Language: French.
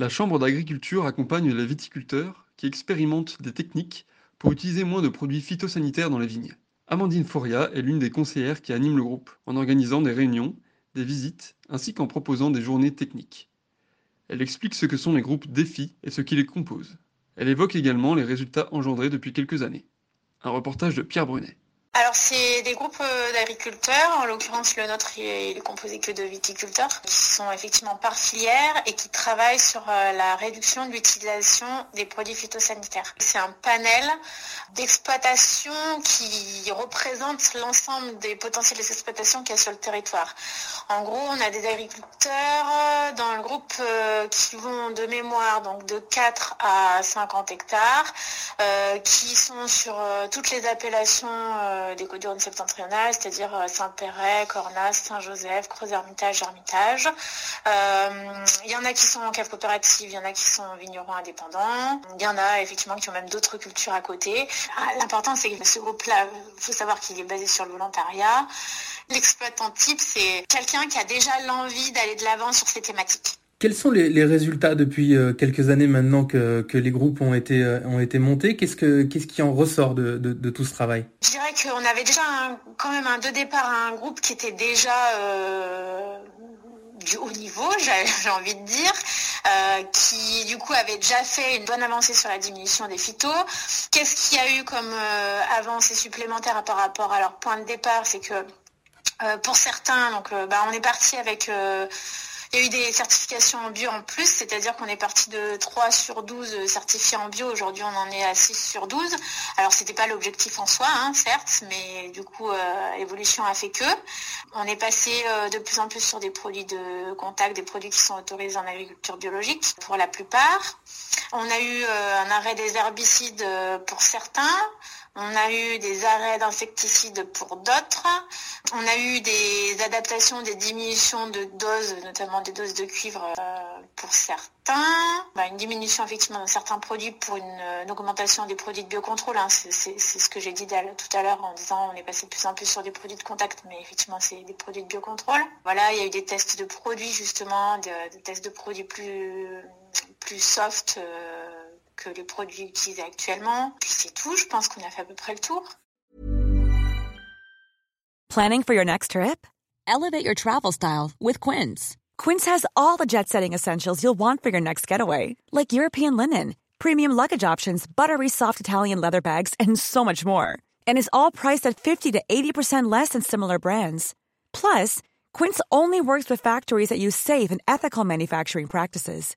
La Chambre d'agriculture accompagne les viticulteurs qui expérimentent des techniques pour utiliser moins de produits phytosanitaires dans les vignes. Amandine Foria est l'une des conseillères qui anime le groupe en organisant des réunions, des visites ainsi qu'en proposant des journées techniques. Elle explique ce que sont les groupes défis et ce qui les composent. Elle évoque également les résultats engendrés depuis quelques années. Un reportage de Pierre Brunet. Alors c'est des groupes euh, d'agriculteurs, en l'occurrence le nôtre il est composé que de viticulteurs, qui sont effectivement par filière et qui travaillent sur euh, la réduction de l'utilisation des produits phytosanitaires. C'est un panel d'exploitation qui représente l'ensemble des potentiels exploitations qu'il y a sur le territoire. En gros, on a des agriculteurs euh, dans le groupe qui vont de mémoire donc de 4 à 50 hectares, qui sont sur toutes les appellations euh, des côtes du septentrionales, c'est-à-dire euh, Saint-Péret, Cornas, Saint-Joseph, Creuse-Hermitage, Hermitage. Euh, il y en a qui sont en cave coopérative, il y en a qui sont vignerons indépendants. Il y en a effectivement qui ont même d'autres cultures à côté. Ah, l'important, c'est que ce groupe-là, il faut savoir qu'il est basé sur le volontariat. L'exploitant type, c'est quelqu'un qui a déjà l'envie d'aller de l'avant sur ces thématiques. Quels sont les, résultats depuis euh, quelques années maintenant que, les groupes ont été, euh, ont été montés? Qu'est-ce, que, qu'est-ce qui en ressort de, tout ce travail? Je dirais qu'on avait déjà quand même un de départ un groupe qui était déjà euh, du haut niveau, j'ai, envie de dire, qui du coup avait déjà fait une bonne avancée sur la diminution des phytos. Qu'est-ce qu'il y a eu comme avancée supplémentaire par rapport à leur point de départ? C'est que pour certains, donc, bah, on est parti avec il y a eu des certifications en bio en plus, c'est-à-dire qu'on est parti de 3 sur 12 certifiés en bio. Aujourd'hui, on en est à 6 sur 12. Alors, ce n'était pas l'objectif en soi, hein, certes, mais du coup, euh, l'évolution a fait que. On est passé euh, de plus en plus sur des produits de contact, des produits qui sont autorisés en agriculture biologique pour la plupart. On a eu euh, un arrêt des herbicides pour certains. On a eu des arrêts d'insecticides pour d'autres. On a eu des adaptations, des diminutions de doses, notamment des doses de cuivre euh, pour certains. Bah, une diminution effectivement de certains produits pour une, augmentation des produits de biocontrôle. Hein. C'est ce que j'ai dit tout à l'heure en disant on est passé de plus en plus sur des produits de contact, mais effectivement c'est des produits de biocontrôle. Voilà, il y a eu des tests de produits justement, des tests de produits plus, plus soft. Euh, que les produits utilisés actuellement. Puis c'est tout, je pense qu'on a fait à peu près le tour. Planning for your next trip? Elevate your travel style with Quince. Quince has all the jet-setting essentials you'll want for your next getaway, like European linen, premium luggage options, buttery soft Italian leather bags, and so much more. And is all priced at 50 to 80% less than similar brands. Plus, Quince only works with factories that use safe and ethical manufacturing practices.